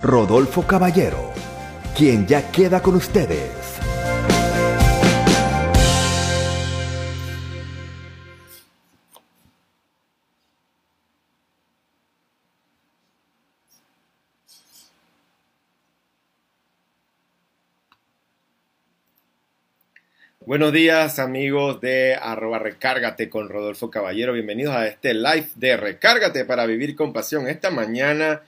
Rodolfo Caballero, quien ya queda con ustedes. Buenos días amigos de arroba recárgate con Rodolfo Caballero. Bienvenidos a este live de Recárgate para vivir con pasión. Esta mañana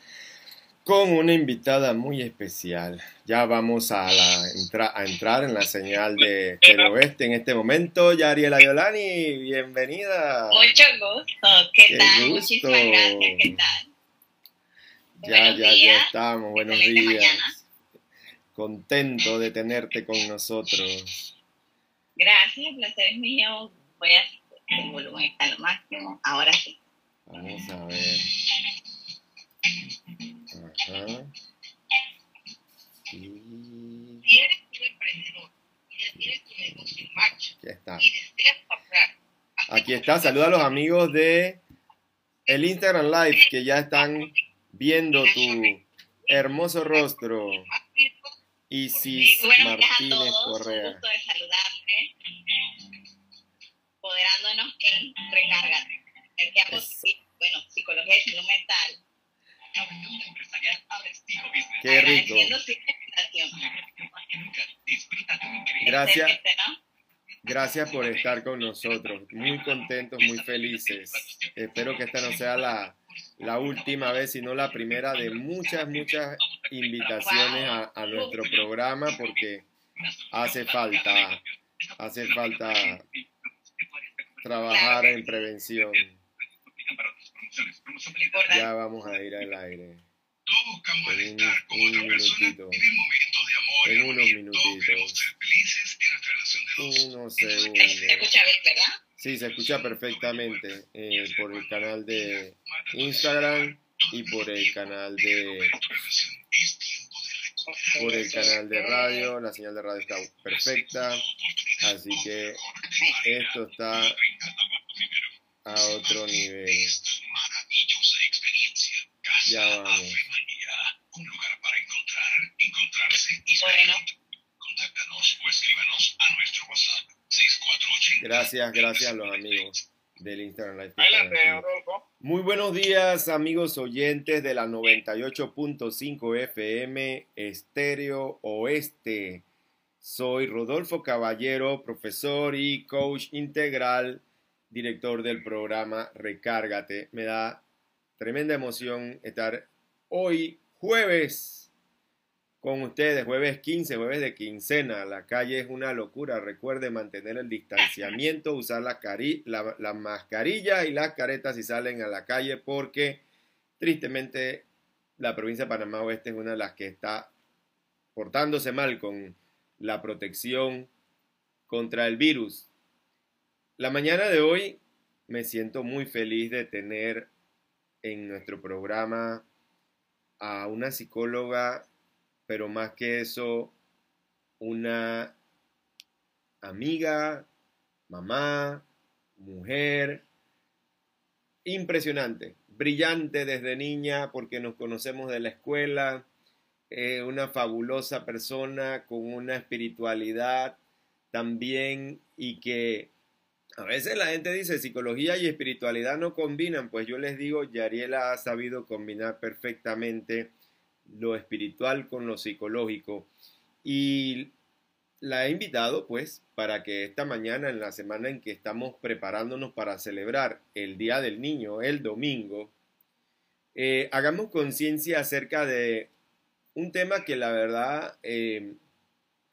con una invitada muy especial. Ya vamos a, a entrar en la señal de Oeste en este momento. Yariela Yolani, bienvenida. Mucho gusto. ¿Qué, tal? Muchísimas gracias. ¿Qué tal? Ya, ya, ya estamos. Buenos días. Contento de tenerte con nosotros. Gracias, el placer es mío. Voy a volumen está lo máximo. Ahora sí. Vamos a ver. Ajá. Y... Aquí está. Aquí está. Saluda a los amigos de el Instagram Live que ya están viendo tu hermoso rostro. Isis Martínez Correa. Gusto de saludarte. Poderándonos en Recárgate. El que bueno, psicología y salud mental Qué rico. Gracias. Gracias por estar con nosotros. Muy contentos, muy felices. Espero que esta no sea la, la última vez, sino la primera de muchas, muchas invitaciones a, a nuestro programa porque hace falta, hace falta trabajar en prevención. Ya vamos a ir al aire. Todos buscamos el estar como otra persona, vivir momentos de amor en unos minutitos. Todos queremos ser felices en nuestra relación de dos. Unos ¿Se segundos. escucha bien, verdad? Sí, se escucha perfectamente eh, por el canal de Instagram y por el canal de por el canal de radio. La señal de radio está perfecta, así que esto está a otro nivel. Ya vamos. María. Un lugar para encontrar, encontrarse y ser Bueno. Contáctanos o escríbanos a nuestro WhatsApp 6480. Gracias, gracias a los amigos del Instagram Live. Adelante. Muy buenos días, amigos oyentes de la 98.5 FM Estéreo Oeste. Soy Rodolfo Caballero, profesor y coach integral, director del programa Recárgate. Me da tremenda emoción estar hoy jueves con ustedes, jueves 15, jueves de quincena. La calle es una locura. Recuerde mantener el distanciamiento, usar la, la, la mascarilla y las caretas si salen a la calle porque tristemente la provincia de Panamá Oeste es una de las que está portándose mal con la protección contra el virus. La mañana de hoy me siento muy feliz de tener en nuestro programa a una psicóloga, pero más que eso, una amiga, mamá, mujer, impresionante, brillante desde niña porque nos conocemos de la escuela, eh, una fabulosa persona con una espiritualidad también y que a veces la gente dice psicología y espiritualidad no combinan, pues yo les digo, Yariela ha sabido combinar perfectamente lo espiritual con lo psicológico. Y la he invitado pues para que esta mañana en la semana en que estamos preparándonos para celebrar el Día del Niño, el domingo, eh, hagamos conciencia acerca de un tema que la verdad eh,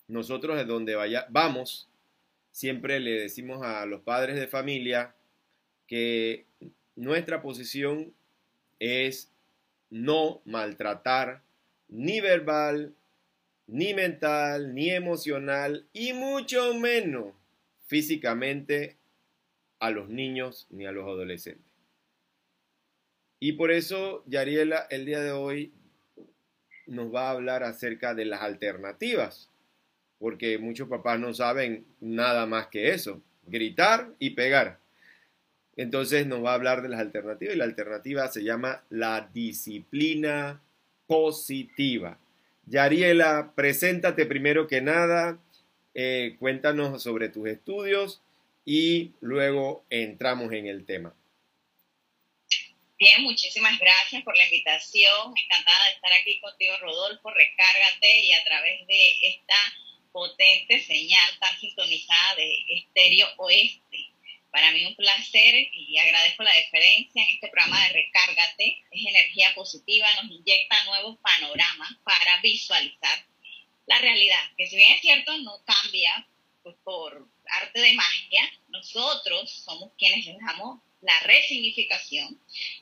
nosotros de donde vaya, vamos, siempre le decimos a los padres de familia que nuestra posición es no maltratar ni verbal, ni mental, ni emocional y mucho menos físicamente a los niños ni a los adolescentes. Y por eso Yariela el día de hoy nos va a hablar acerca de las alternativas, porque muchos papás no saben nada más que eso, gritar y pegar. Entonces nos va a hablar de las alternativas y la alternativa se llama la disciplina positiva. Yariela, preséntate primero que nada, eh, cuéntanos sobre tus estudios y luego entramos en el tema. Bien, muchísimas gracias por la invitación. Encantada de estar aquí contigo, Rodolfo. Recárgate y a través de esta potente señal tan sintonizada de Estéreo Oeste. Para mí un placer y agradezco la deferencia en este programa de Recárgate. Es energía positiva, nos inyecta nuevos panoramas para visualizar la realidad, que si bien es cierto, no cambia pues, por arte de magia, nosotros somos quienes les damos la resignificación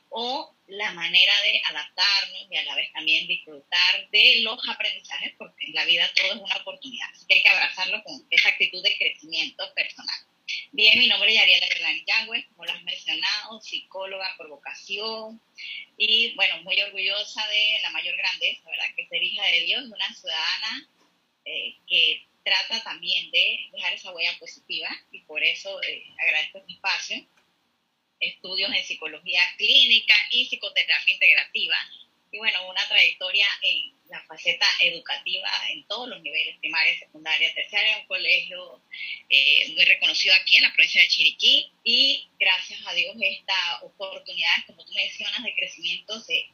o la manera de adaptarnos y a la vez también disfrutar de los aprendizajes, porque en la vida todo es una oportunidad, así que hay que abrazarlo con esa actitud de crecimiento personal. Bien, mi nombre es Ariela Gerlani Yagüe, como lo has mencionado, psicóloga por vocación y bueno, muy orgullosa de la mayor grandeza, ¿verdad? Que ser hija de Dios, una ciudadana eh, que trata también de dejar esa huella positiva y por eso eh, agradezco este espacio estudios en psicología clínica y psicoterapia integrativa. Y bueno, una trayectoria en la faceta educativa en todos los niveles, primaria, secundaria, terciaria, un colegio eh, muy reconocido aquí en la provincia de Chiriquí. Y gracias a Dios esta oportunidad, como tú mencionas, de crecimiento se,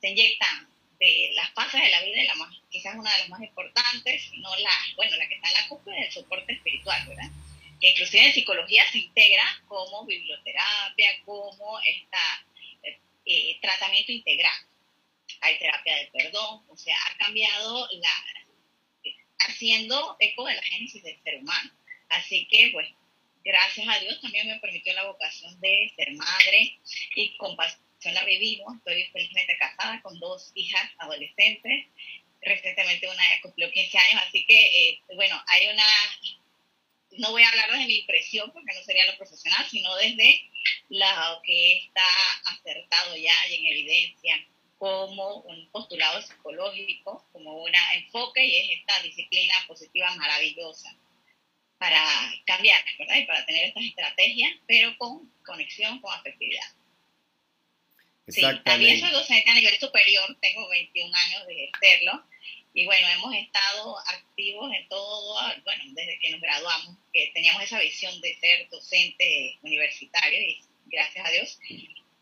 se inyectan de las fases de la vida, la más, quizás una de las más importantes, no la, bueno, la que está en la cúpula del soporte espiritual, ¿verdad? que inclusive en psicología se integra como biblioterapia, como esta, eh, tratamiento integral. Hay terapia del perdón, o sea, ha cambiado la, haciendo eco de la génesis del ser humano. Así que, pues, gracias a Dios también me permitió la vocación de ser madre y con pasión la vivimos. Estoy felizmente casada con dos hijas adolescentes. Recientemente una cumplió 15 años, así que, eh, bueno, hay una no voy a hablar desde mi impresión porque no sería lo profesional, sino desde lo que está acertado ya y en evidencia como un postulado psicológico, como un enfoque y es esta disciplina positiva maravillosa para cambiar, ¿verdad? Y para tener estas estrategias, pero con conexión, con afectividad. Sí, también soy docente a nivel superior, tengo 21 años de ejercerlo y bueno, hemos estado activos en todo, bueno, desde que nos graduamos, que teníamos esa visión de ser docente universitario y gracias a Dios,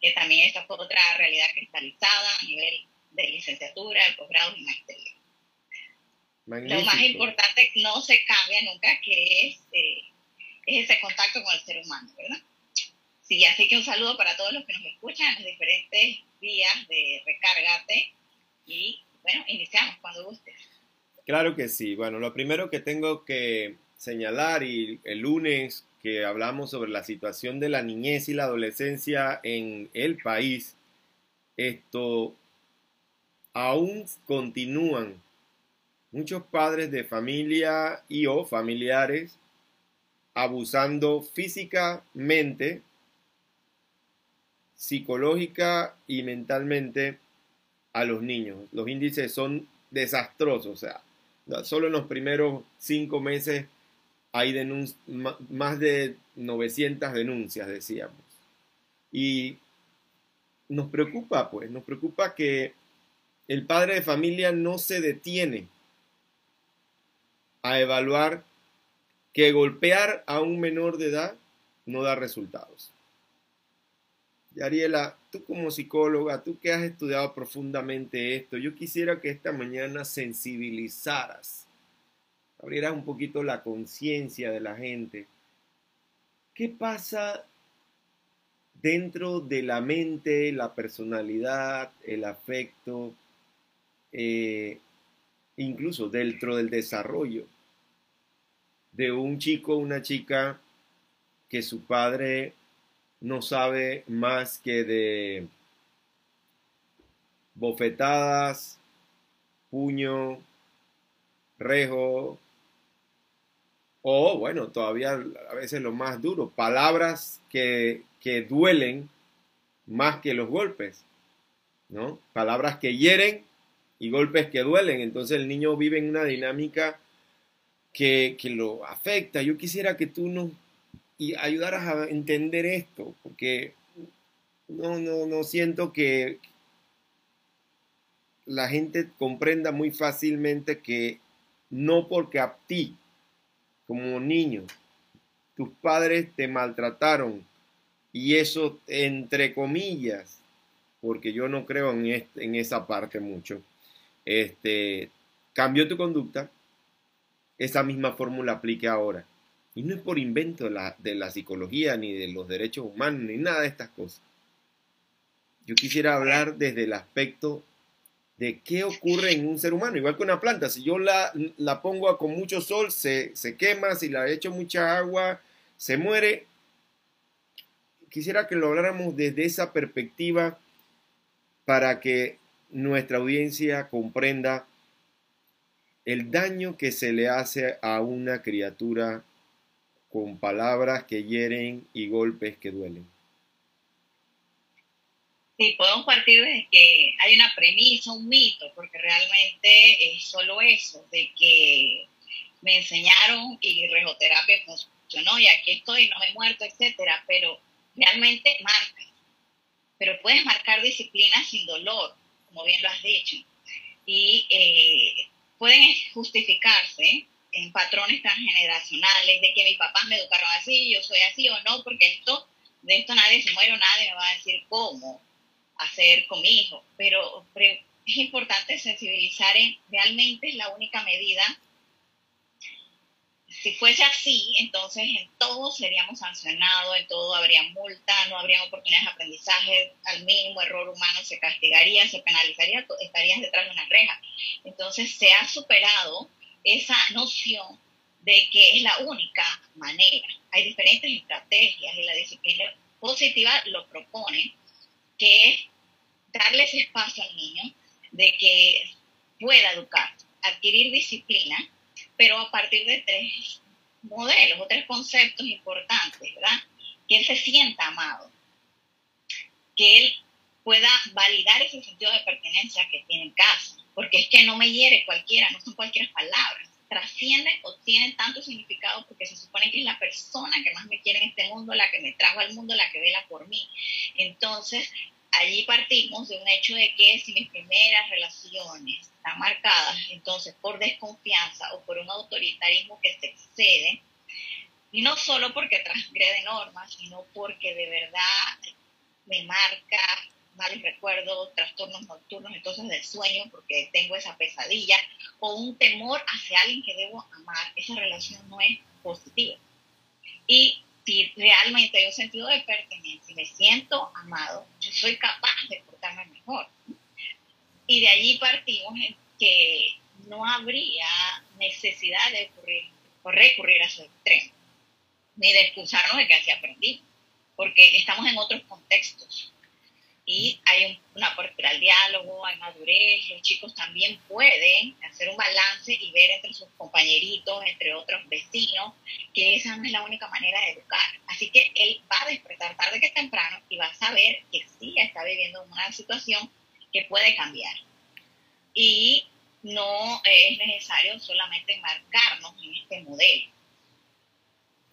que también esta fue otra realidad cristalizada a nivel de licenciatura, de posgrado y maestría. Lo más importante no se cambia nunca, que es, eh, es ese contacto con el ser humano, ¿verdad? Sí, así que un saludo para todos los que nos escuchan en los diferentes días de Recárgate y bueno, iniciamos cuando gustes. Claro que sí. Bueno, lo primero que tengo que señalar y el lunes que hablamos sobre la situación de la niñez y la adolescencia en el país, esto aún continúan muchos padres de familia y o familiares abusando físicamente, psicológica y mentalmente a los niños. Los índices son desastrosos, o sea, solo en los primeros cinco meses hay más de 900 denuncias, decíamos. Y nos preocupa, pues, nos preocupa que el padre de familia no se detiene a evaluar que golpear a un menor de edad no da resultados. Ariela, tú como psicóloga, tú que has estudiado profundamente esto, yo quisiera que esta mañana sensibilizaras, abrieras un poquito la conciencia de la gente. ¿Qué pasa dentro de la mente, la personalidad, el afecto, eh, incluso dentro del desarrollo de un chico una chica que su padre no sabe más que de bofetadas, puño, rejo, o bueno, todavía a veces lo más duro, palabras que, que duelen más que los golpes, ¿no? Palabras que hieren y golpes que duelen. Entonces el niño vive en una dinámica que, que lo afecta. Yo quisiera que tú nos y ayudaras a entender esto, porque no, no, no siento que, la gente comprenda muy fácilmente que no porque a ti, como niño, tus padres te maltrataron y eso, entre comillas, porque yo no creo en, en esa parte mucho, este, cambió tu conducta, esa misma fórmula aplique ahora. Y no es por invento de la, de la psicología, ni de los derechos humanos, ni nada de estas cosas. Yo quisiera hablar desde el aspecto de qué ocurre en un ser humano, igual que una planta. Si yo la, la pongo con mucho sol, se, se, quema, si la echo mucha agua, se muere. Quisiera que lo habláramos desde esa perspectiva para que nuestra audiencia comprenda el daño que se le hace a una criatura con palabras que hieren y golpes que duelen. Sí, podemos partir de que hay una premisa, un mito, porque realmente es solo eso, de que me enseñaron y rejoterapia funcionó y aquí estoy, no me he muerto, etcétera, pero realmente marca. Pero puedes marcar disciplina sin dolor, como bien lo has dicho. Y eh, pueden justificarse en patrones transgeneracionales de que mis papás me educaron así, yo soy así o no, porque esto, de esto nadie se muere nadie me va a decir cómo hacer con mi hijo, pero, es importante sensibilizar en realmente es la única medida. Si fuese así, entonces en todo seríamos sancionados, en todo habría multa, no habría oportunidades de aprendizaje, al mínimo error humano se castigaría, se penalizaría, estarías detrás de una reja. Entonces se ha superado esa noción de que es la única manera. Hay diferentes estrategias y la disciplina positiva lo propone que es darle ese espacio al niño de que pueda educar, adquirir disciplina, pero a partir de tres modelos o tres conceptos importantes, ¿verdad? Que él se sienta amado, que él pueda validar ese sentido de pertenencia que tiene en casa, porque es que no me hiere cualquiera, no son cualquier palabras, trascienden o tienen tanto significado porque se supone que es la persona que más me quiere en este mundo, la que me trajo al mundo, la que vela por mí. Entonces, allí partimos de un hecho de que si mis primeras relaciones están marcadas entonces por desconfianza o por un autoritarismo que se excede, y no solo porque transgrede normas, sino porque de verdad me marca malos recuerdos, trastornos nocturnos, entonces del sueño, porque tengo esa pesadilla, o un temor hacia alguien que debo amar, esa relación no es positiva. Y si realmente hay un sentido de pertenencia me siento amado, yo soy capaz de portarme mejor. Y de allí partimos en que no habría necesidad de recurrir, recurrir a su extremo, ni de excusarnos de que así aprendimos, porque estamos en otros contextos y hay una apertura al diálogo, hay madurez, los chicos también pueden hacer un balance y ver entre sus compañeritos, entre otros vecinos, que esa no es la única manera de educar. Así que él va a despertar tarde que temprano y va a saber que sí está viviendo una situación que puede cambiar. Y no es necesario solamente marcarnos en este modelo.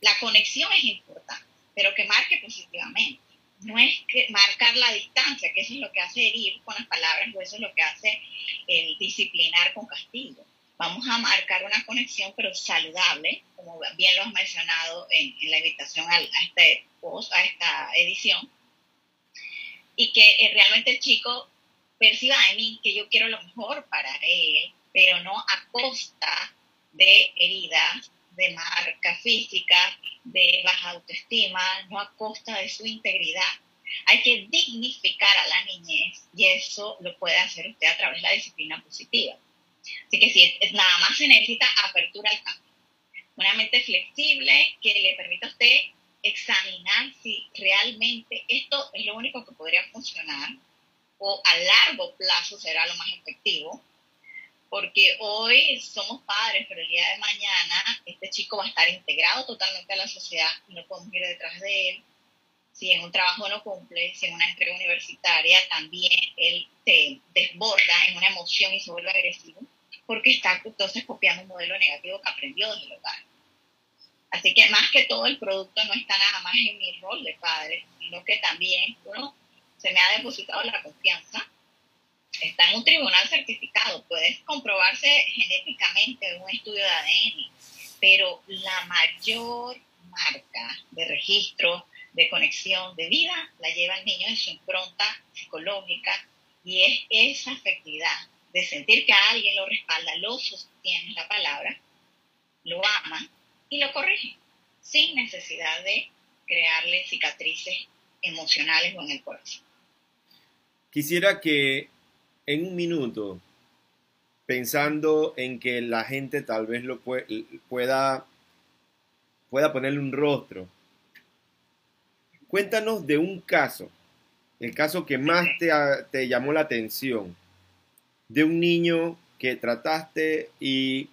La conexión es importante, pero que marque positivamente no es que marcar la distancia, que eso es lo que hace herir con las palabras o eso es lo que hace el disciplinar con castigo. Vamos a marcar una conexión, pero saludable, como bien lo has mencionado en, la invitación a, este post, a esta edición, y que eh, realmente el chico perciba en mí que yo quiero lo mejor para él, pero no a costa de heridas, de marca física, de baja autoestima, no a costa de su integridad. Hay que dignificar a la niñez y eso lo puede hacer usted a través de la disciplina positiva. Así que si nada más se necesita apertura al cambio. Una mente flexible que le permita a usted examinar si realmente esto es lo único que podría funcionar o a largo plazo será lo más efectivo porque hoy somos padres, pero el día de mañana este chico va a estar integrado totalmente a la sociedad y no podemos ir detrás de él. Si en un trabajo no cumple, si en una entrega universitaria también él se desborda en una emoción y se vuelve agresivo, porque está entonces copiando un modelo negativo que aprendió desde el hogar. Así que más que todo el producto no está nada más en mi rol de padre, sino que también uno se me ha depositado la confianza está en un tribunal certificado, puede comprobarse genéticamente en un estudio de ADN, pero la mayor marca de registro, de conexión, de vida, la lleva el niño en su impronta psicológica y es esa afectividad de sentir que alguien lo respalda, lo sostiene la palabra, lo ama y lo corrige, sin necesidad de crearle cicatrices emocionales o en el corazón. Quisiera que en un minuto, pensando en que la gente tal vez lo pueda, pueda ponerle un rostro, cuéntanos de un caso, el caso que más te, te llamó la atención, de un niño que trataste y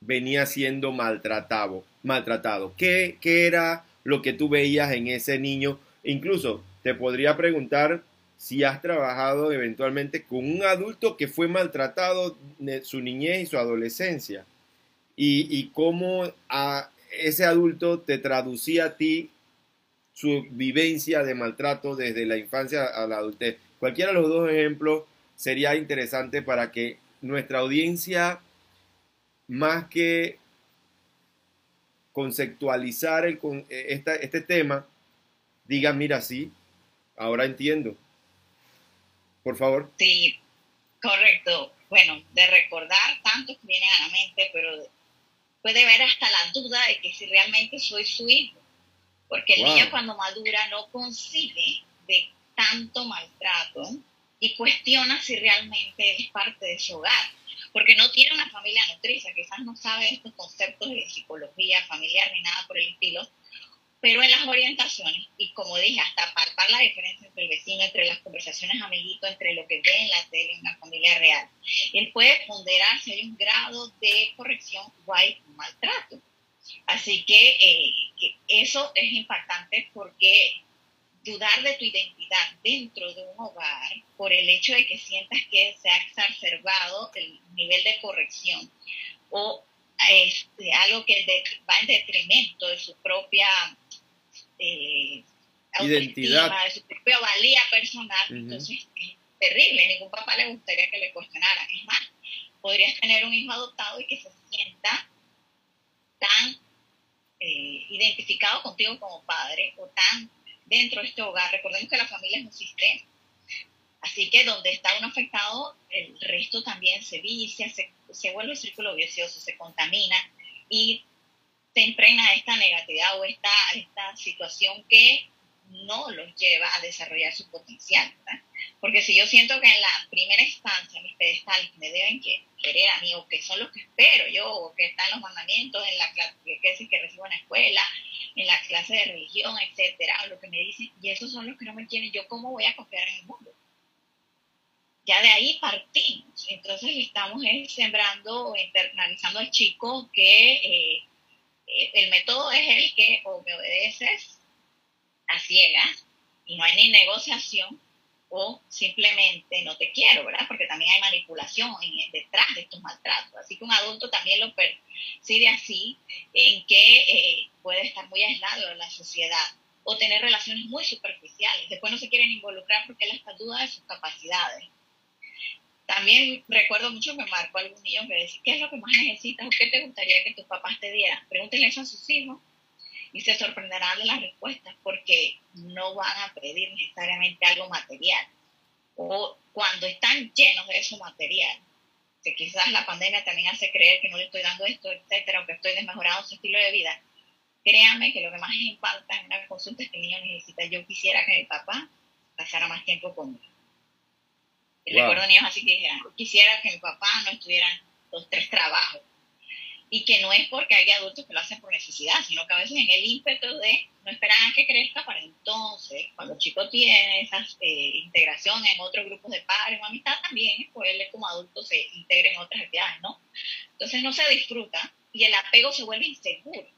venía siendo maltratado. maltratado. ¿Qué, ¿Qué, era lo que tú veías en ese niño? Incluso te podría preguntar si has trabajado eventualmente con un adulto que fue maltratado en su niñez y su adolescencia y, y cómo a ese adulto te traducía a ti su vivencia de maltrato desde la infancia a la adultez. Cualquiera de los dos ejemplos sería interesante para que nuestra audiencia, más que conceptualizar el, este tema, diga, mira, sí, ahora entiendo. Por favor. Sí, correcto. Bueno, de recordar tanto que viene a la mente, pero puede haber hasta la duda de que si realmente soy su hijo. Porque el niño cuando madura no concibe de tanto maltrato y cuestiona si realmente es parte de su hogar, porque no tiene una familia nutriza, quizás no sabe estos conceptos de psicología familiar ni nada por el estilo, pero en las orientaciones, y como dije, hasta apartar la diferencia entre el vecino, entre las conversaciones amiguitos, entre lo que ve en la tele en una familia real, él puede ponderar si hay un grado de corrección o hay maltrato. Así que eh, eso es impactante porque dudar de tu identidad dentro de un hogar por el hecho de que sientas que se ha exacerbado el nivel de corrección o este, algo que va en detrimento de su propia eh, identidad, de su propia valía personal, entonces es terrible, ningún papá le gustaría que le cuestionaran. Es más, podrías tener un hijo adoptado y que se sienta tan eh, identificado contigo como padre o tan dentro de este hogar. Recordemos que la familia es un sistema. Así que donde está uno afectado, el resto también se vicia, se, se vuelve un círculo vicioso, se contamina y se impregna esta negatividad o esta, esta situación que no los lleva a desarrollar su potencial. Porque si yo siento que en la primera instancia mis pedestales me deben querer a mí, o que son los que espero yo, o que están los mandamientos en la clase que, que recibo en la escuela, en la clase de religión, etcétera, lo que me dicen, y esos son los que no me quieren, ¿yo cómo voy a confiar en el mundo? Ya de ahí partimos. Entonces estamos sembrando o internalizando al chico que eh, el método es el que o me obedeces a ciegas y no hay ni negociación o simplemente no te quiero, ¿verdad? Porque también hay manipulación detrás de estos maltratos. Así que un adulto también lo percibe así, en que eh, puede estar muy aislado de la sociedad o tener relaciones muy superficiales. Después no se quieren involucrar porque él está duda de sus capacidades. También recuerdo mucho que marcó algún niño que decía, ¿qué es lo que más necesitas o qué te gustaría que tus papás te dieran? Pregúntenle eso a sus hijos y se sorprenderán de las respuestas porque no van a pedir necesariamente algo material. O cuando están llenos de eso material, que quizás la pandemia también hace creer que no le estoy dando esto, etcétera, o que estoy desmejorando su estilo de vida, créanme que lo que más impacta en una consulta que el niño necesita, yo quisiera que mi papá pasara más tiempo conmigo. Y recuerdo niños así que dijeran, quisiera que mi papá no estuviera los tres trabajos, y que no es porque hay adultos que lo hacen por necesidad, sino que a veces en el ímpetu de no esperar a que crezca para entonces, cuando el chico tiene esa eh, integración en otros grupos de padres o amistad, también pues él como adulto se integre en otras actividades, ¿no? Entonces no se disfruta y el apego se vuelve inseguro.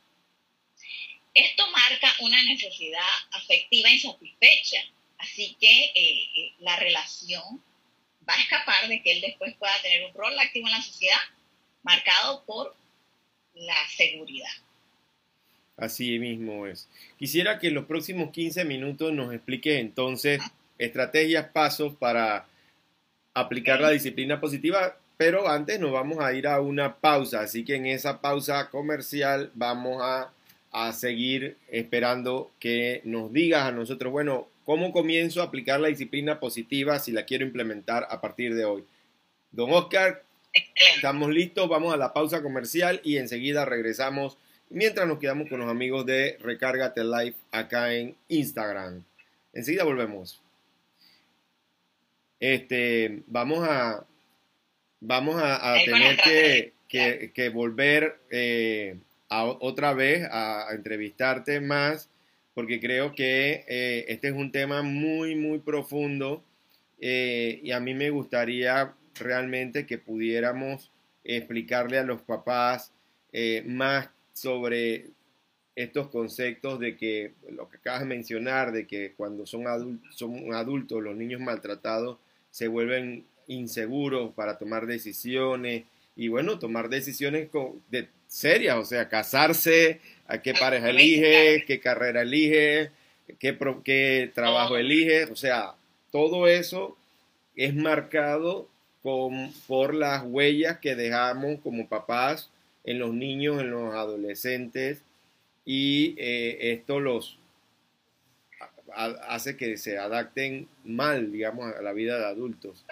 Esto marca una necesidad afectiva insatisfecha, así que eh, eh, la relación va a escapar de que él después pueda tener un rol activo en la sociedad marcado por la seguridad. Así mismo es. Quisiera que en los próximos 15 minutos nos expliques entonces estrategias, pasos para aplicar la disciplina positiva, pero antes nos vamos a ir a una pausa, así que en esa pausa comercial vamos a, a seguir esperando que nos digas a nosotros, bueno, ¿cómo comienzo a aplicar la disciplina positiva si la quiero implementar a partir de hoy? Don Oscar, estamos listos, vamos a la pausa comercial y enseguida regresamos mientras nos quedamos con los amigos de Recárgate Live acá en Instagram. Enseguida volvemos. Este, vamos a, vamos a, tener que, que, volver eh, a, otra vez a, entrevistarte más, porque creo que eh, este es un tema muy, muy profundo eh, y a mí me gustaría realmente que pudiéramos explicarle a los papás más sobre estos conceptos de que lo que acabas de mencionar, de que cuando son adultos, son adultos los niños maltratados se vuelven inseguros para tomar decisiones y bueno, tomar decisiones de, serias, o sea, casarse, a qué pareja elige, qué carrera elige, qué, qué trabajo elige, o sea, todo eso es marcado con, por las huellas que dejamos como papás en los niños, en los adolescentes, y eh, esto los hace que se adapten mal, digamos, a la vida de adultos.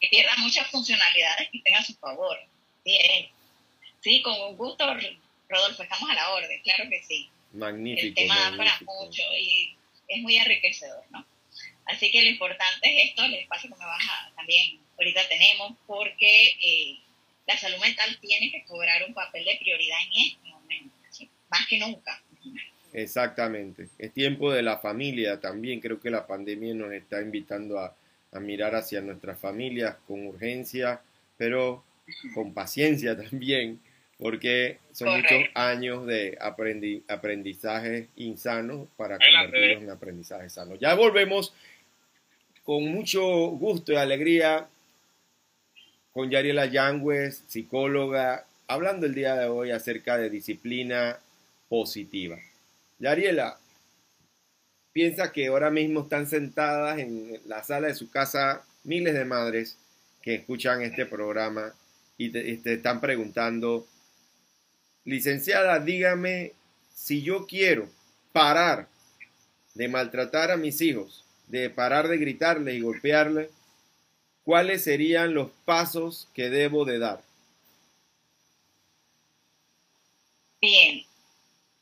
Que pierdan muchas funcionalidades que tengan a su favor. Sí, sí, con gusto, Rodolfo, estamos a la orden, claro que sí. Magnífico. El tema da para mucho y es muy enriquecedor, ¿no? Así que lo importante es esto, el espacio que me baja también ahorita tenemos, porque eh, la salud mental tiene que cobrar un papel de prioridad en este momento, más que nunca. Exactamente. Es tiempo de la familia también. Creo que la pandemia nos está invitando a, mirar hacia nuestras familias con urgencia, pero con paciencia también, porque son muchos años de aprendizaje insano para convertirlos en aprendizaje sano. Ya volvemos con mucho gusto y alegría con Yariela Yangüez, psicóloga, hablando el día de hoy acerca de disciplina positiva. Yariela, piensa que ahora mismo están sentadas en la sala de su casa miles de madres que escuchan este programa y te, te están preguntando, licenciada, dígame si yo quiero parar de maltratar a mis hijos, de parar de gritarles y golpearles, ¿cuáles serían los pasos que debo de dar? Bien,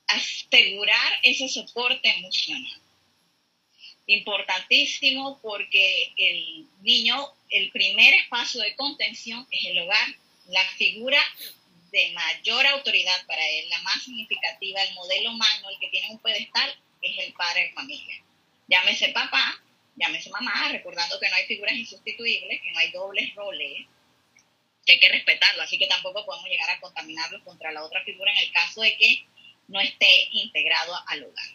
asegurar ese soporte emocional. Importantísimo porque el niño, el primer espacio de contención es el hogar, la figura de mayor autoridad para él, la más significativa, el modelo magno, el que tiene un pedestal, es el padre de familia. Llámese papá, llámese mamá, recordando que no hay figuras insustituibles, que no hay dobles roles, que hay que respetarlo, así que tampoco podemos llegar a contaminarlo contra la otra figura en el caso de que no esté integrado al hogar.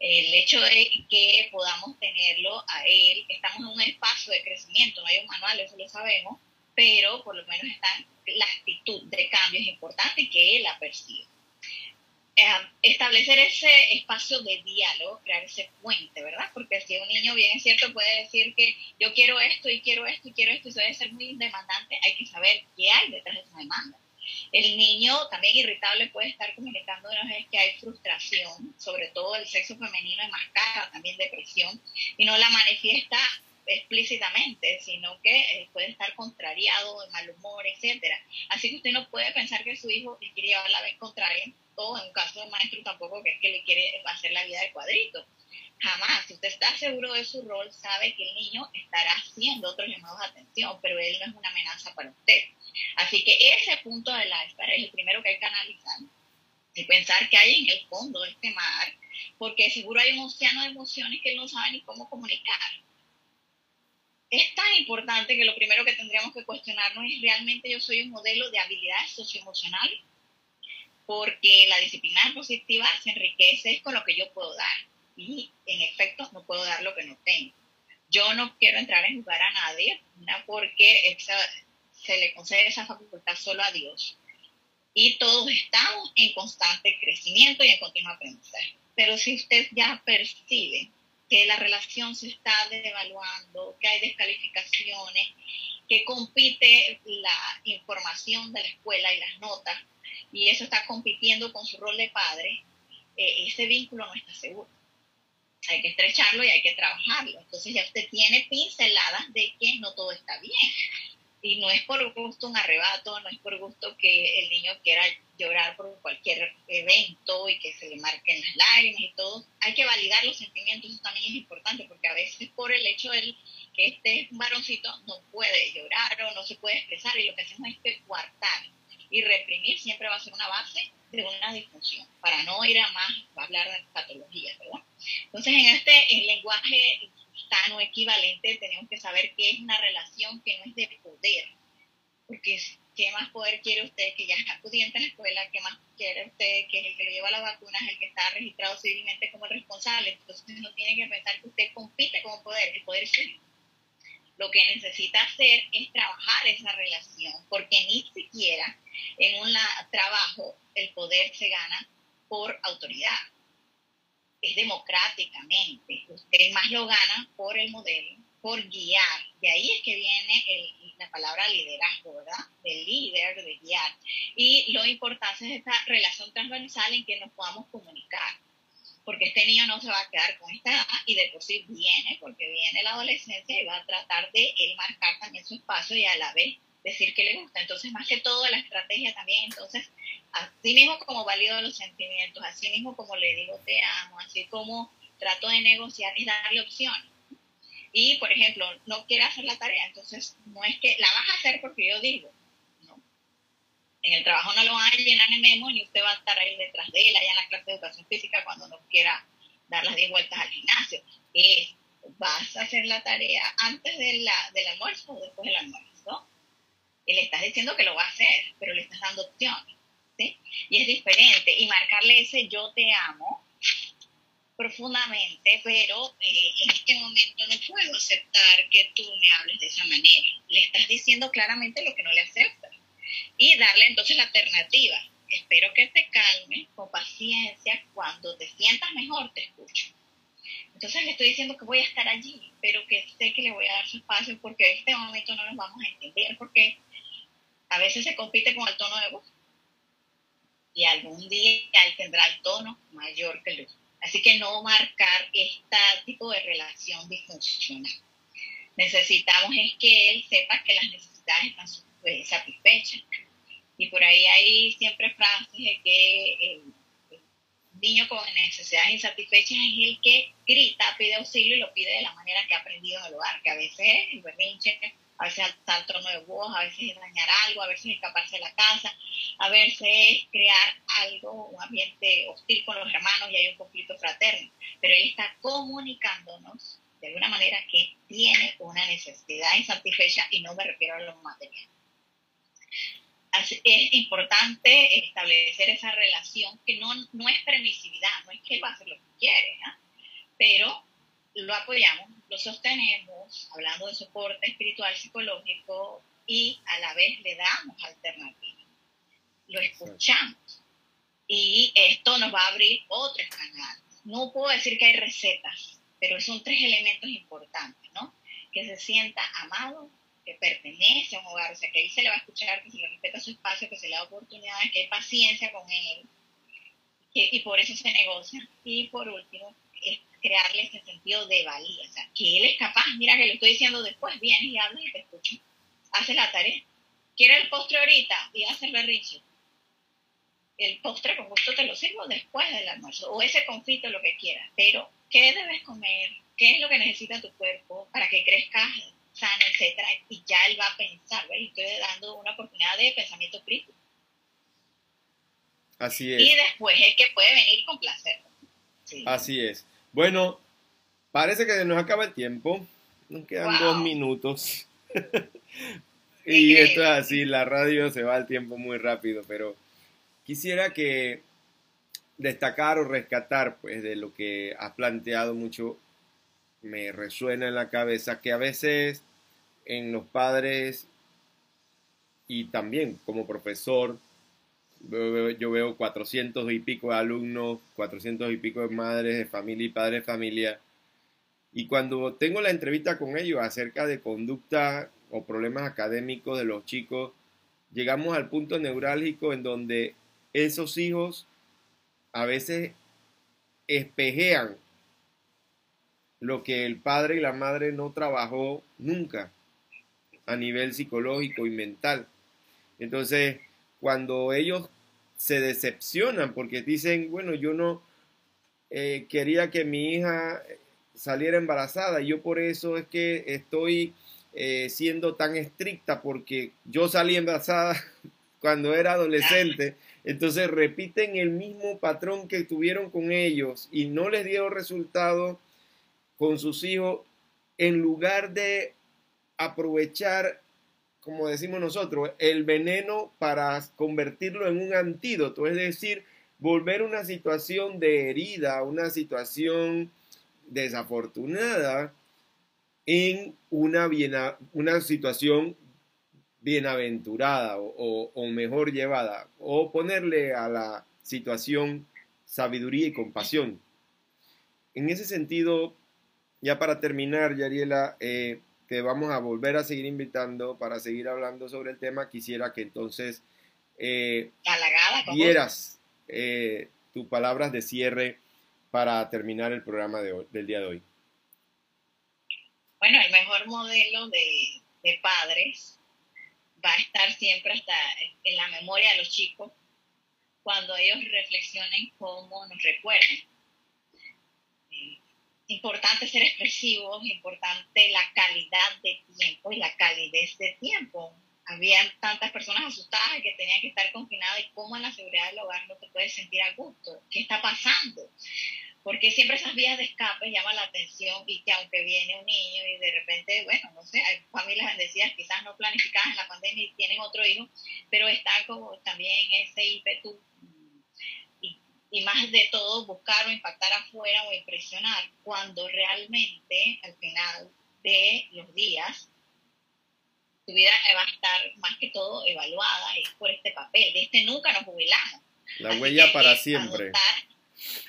El hecho de que podamos tenerlo a él, estamos en un espacio de crecimiento, no hay un manual, eso lo sabemos, pero por lo menos está la actitud de cambio es importante que él la perciba. Eh, establecer ese espacio de diálogo, crear ese puente, ¿verdad? Porque si un niño bien es cierto puede decir que yo quiero esto y quiero esto y quiero esto y eso debe ser muy demandante, hay que saber qué hay detrás de esa demanda. El niño también irritable puede estar comunicándonos es que hay frustración, sobre todo el sexo femenino enmascara también depresión y no la manifiesta explícitamente, sino que eh, puede estar contrariado, de mal humor, etcétera. Así que usted no puede pensar que su hijo le quiere llevar la vez contraria, o en un caso de maestro tampoco que es que le quiere hacer la vida de cuadrito. Jamás. Si usted está seguro de su rol, sabe que el niño estará haciendo otros llamados de atención, pero él no es una amenaza para usted. Así que ese punto de la espera es el primero que hay que analizar y pensar qué hay en el fondo de este mar, porque seguro hay un océano de emociones que él no sabe ni cómo comunicar. Es tan importante que lo primero que tendríamos que cuestionarnos es realmente yo soy un modelo de habilidades socioemocionales, porque la disciplina positiva se enriquece con lo que yo puedo dar y en efecto no puedo dar lo que no tengo. Yo no quiero entrar en jugar a nadie, porque esa, se le concede esa facultad solo a Dios. Y todos estamos en constante crecimiento y en continuo aprendizaje. Pero si usted ya percibe que la relación se está devaluando, que hay descalificaciones, que compite la información de la escuela y las notas, y eso está compitiendo con su rol de padre, eh, ese vínculo no está seguro. Hay que estrecharlo y hay que trabajarlo. Entonces ya usted tiene pinceladas de que no todo está bien y no es por gusto un arrebato, no es por gusto que el niño quiera llorar por cualquier evento y que se le marquen las lágrimas y todo. Hay que validar los sentimientos, eso también es importante, porque a veces por el hecho de que este varoncito no puede llorar o no se puede expresar y lo que hacemos es que guardar y reprimir siempre va a ser una base de una disfunción, para no ir a más, a hablar de patologías, ¿verdad? Entonces, en este lenguaje sano, equivalente, tenemos que saber que es una relación que no es de poder, porque ¿qué más poder quiere usted que ya está pudiente en la escuela? ¿Qué más quiere usted que es el que le lleva las vacunas, el que está registrado civilmente como el responsable? Entonces no tiene que pensar que usted compite como poder, el poder es Lo que necesita hacer es trabajar esa relación, porque ni siquiera en un trabajo el poder se gana por autoridad es democráticamente. Usted más lo gana por el modelo, por guiar. De ahí es que viene la palabra liderazgo, ¿verdad? De líder, de guiar. Y lo importante es esta relación transversal en que nos podamos comunicar. Porque este niño no se va a quedar con esta edad y de por sí viene, porque viene la adolescencia y va a tratar de él marcar también su espacio y a la vez decir que le gusta. Entonces, más que todo, la estrategia también, entonces, así mismo como valido los sentimientos, así mismo como le digo te amo, así como trato de negociar y darle opciones. Y, por ejemplo, no quiere hacer la tarea, entonces no es que la vas a hacer porque yo digo, no. En el trabajo no lo van a llenar en memo y usted va a estar ahí detrás de él, allá en la clase de educación física, cuando no quiera dar las 10 vueltas al gimnasio. Es, vas a hacer la tarea antes la, del almuerzo o después del almuerzo. Y le estás diciendo que lo va a hacer, pero le estás dando opciones. Y es diferente. Y marcarle ese yo te amo profundamente, pero eh, en este momento no puedo aceptar que tú me hables de esa manera. Le estás diciendo claramente lo que no le aceptas. Y darle entonces la alternativa. Espero que te calme con paciencia. Cuando te sientas mejor, te escucho. Entonces le estoy diciendo que voy a estar allí, pero que sé que le voy a dar su espacio porque en este momento no nos vamos a entender, porque a veces se compite con el tono de voz y algún día él tendrá el tono mayor que el. Así que no marcar este tipo de relación disfuncional. Necesitamos es que él sepa que las necesidades están pues, satisfechas. Y por ahí hay siempre frases de que el, niño con necesidades insatisfechas es el que grita, pide auxilio y lo pide de la manera que ha aprendido en el hogar, que a veces es el berrinche a veces saltar trono de voz, a veces dañar algo, a veces escaparse de la casa, a veces crear algo, un ambiente hostil con los hermanos y hay un conflicto fraterno. Pero él está comunicándonos de alguna manera que tiene una necesidad insatisfecha y no me refiero a lo material. es importante establecer esa relación que no, no es permisividad, no es que él va a hacer lo que quiere, ¿ah? pero lo apoyamos, lo sostenemos, hablando de soporte espiritual, psicológico, y a la vez le damos alternativas. Lo escuchamos. Y esto nos va a abrir otros canales. No puedo decir que hay recetas, pero son tres elementos importantes, ¿no? Que se sienta amado, que pertenece a un hogar, o sea, que ahí se le va a escuchar, que se le respeta su espacio, que se le da oportunidades, que hay paciencia con él, y por eso se negocia. Y por último, es crearle ese sentido de valía, o sea, que él es capaz, mira que le estoy diciendo después, vienes y hablas y te escucho, hace la tarea. ¿Quiere el postre ahorita? Y hace el berrinche. El postre con gusto te lo sirvo después del almuerzo, o ese confito, lo que quieras, pero ¿qué debes comer? ¿Qué es lo que necesita tu cuerpo para que crezcas sano, etcétera? Y ya él va a pensar, ¿ves? estoy dando una oportunidad de pensamiento crítico. Así es. Y después es que puede venir con placer. Así es. Bueno, parece que nos acaba el tiempo. Nos quedan dos minutos. y esto es así, la radio se va al tiempo muy rápido, pero quisiera que destacar o rescatar pues de lo que has planteado mucho me resuena en la cabeza que a veces en los padres y también como profesor yo veo 400 y pico de alumnos, 400 y pico de madres de familia y padres de familia, Y cuando tengo la entrevista con ellos acerca de conducta o problemas académicos de los chicos, llegamos al punto neurálgico en donde esos hijos a veces espejean lo que el padre y la madre no trabajó nunca a nivel psicológico y mental. Entonces, cuando ellos se decepcionan porque dicen, bueno, yo no eh, quería que mi hija saliera embarazada, yo por eso es que estoy eh, siendo tan estricta porque yo salí embarazada cuando era adolescente. Entonces repiten el mismo patrón que tuvieron con ellos y no les dio resultado con sus hijos en lugar de aprovechar, como decimos nosotros, el veneno para convertirlo en un antídoto, es decir, volver una situación de herida, una situación desafortunada en una, una situación bienaventurada o, mejor llevada, o ponerle a la situación sabiduría y compasión. En ese sentido, ya para terminar, Yariela, eh, que vamos a volver a seguir invitando para seguir hablando sobre el tema, quisiera que entonces eh, dieras eh, tus palabras de cierre para terminar el programa del día de hoy. Bueno, el mejor modelo de, de padres va a estar siempre hasta en la memoria de los chicos cuando ellos reflexionen cómo nos recuerdan. Importante ser expresivos, importante la calidad de tiempo y la calidez de tiempo. Habían tantas personas asustadas que tenían que estar confinadas y cómo en la seguridad del hogar no te puedes sentir a gusto. ¿Qué está pasando? porque siempre esas vías de escape llaman la atención y que aunque viene un niño y de repente, bueno, no sé, hay familias bendecidas quizás no planificadas en la pandemia y tienen otro hijo, pero está como también ese ímpetu y, más de todo buscar o impactar afuera o impresionar, cuando realmente al final de los días tu vida va a estar más que todo evaluada es por este papel, de este nunca nos jubilamos. La huella para siempre.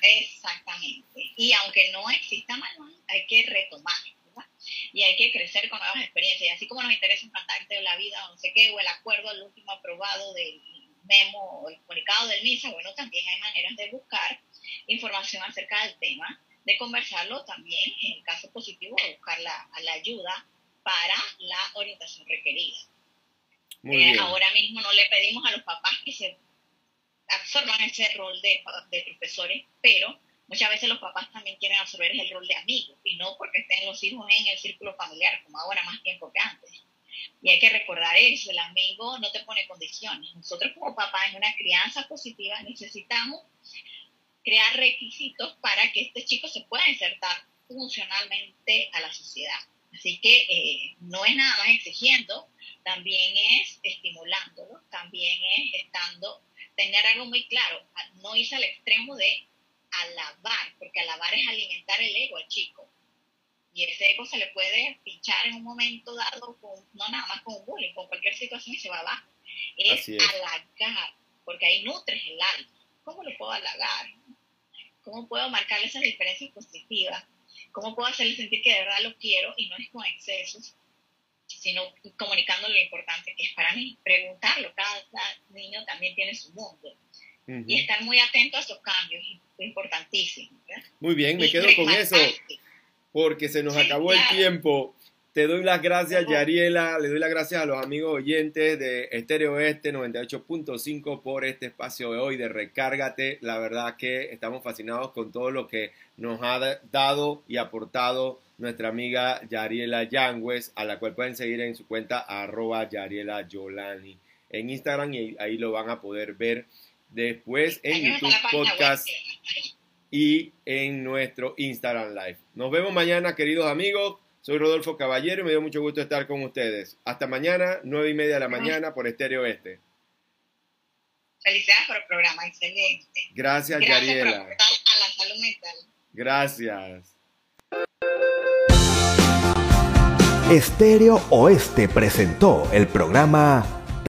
Exactamente. Y aunque no exista manual, hay que retomar, ¿verdad? Y hay que crecer con nuevas experiencias. Y así como nos interesa un cantante de la vida, o no sé qué, o el acuerdo, el último aprobado del memo o el comunicado del MISA, bueno, también hay maneras de buscar información acerca del tema, de conversarlo también, en el caso positivo, de buscar la, la ayuda para la orientación requerida. Eh, ahora mismo no le pedimos a los papás que se absorban ese rol de, de, profesores, pero muchas veces los papás también quieren absorber el rol de amigos y no porque estén los hijos en el círculo familiar, como ahora más tiempo que antes. Y hay que recordar eso, el amigo no te pone condiciones. Nosotros como papás en una crianza positiva necesitamos crear requisitos para que este chico se pueda insertar funcionalmente a la sociedad. Así que eh, no es nada más exigiendo, también es estimulándolo, también es estando tener algo muy claro, no irse al extremo de alabar, porque alabar es alimentar el ego al chico. Y ese ego se le puede pinchar en un momento dado, con, no nada más con un bullying, con cualquier situación y se va abajo. Es, es. halagar, porque ahí nutres el alma. ¿Cómo lo puedo halagar? ¿Cómo puedo marcarle esas diferencias positivas? ¿Cómo puedo hacerle sentir que de verdad lo quiero y no es con excesos? sino comunicando lo importante que es para mí, preguntarlo, cada, niño también tiene su mundo. Y estar muy atento a esos cambios importantísimo. Muy bien, me quedo con eso, porque se nos acabó el tiempo. Te doy las gracias, Yariela. Le doy las gracias a los amigos oyentes de Estéreo Este 98.5 por este espacio de hoy de Recárgate. La verdad que estamos fascinados con todo lo que nos ha dado y aportado nuestra amiga Yariela Yangües, a la cual pueden seguir en su cuenta arroba Yariela Yolani en Instagram y ahí lo van a poder ver después en YouTube Podcast y en nuestro Instagram Live. Nos vemos mañana, queridos amigos. Soy Rodolfo Caballero y me dio mucho gusto estar con ustedes. Hasta mañana, nueve y media de la mañana por Estéreo Este. Felicidades por el programa, excelente. Gracias, Gracias Yariela. a la salud mental. Gracias. Estéreo Oeste presentó el programa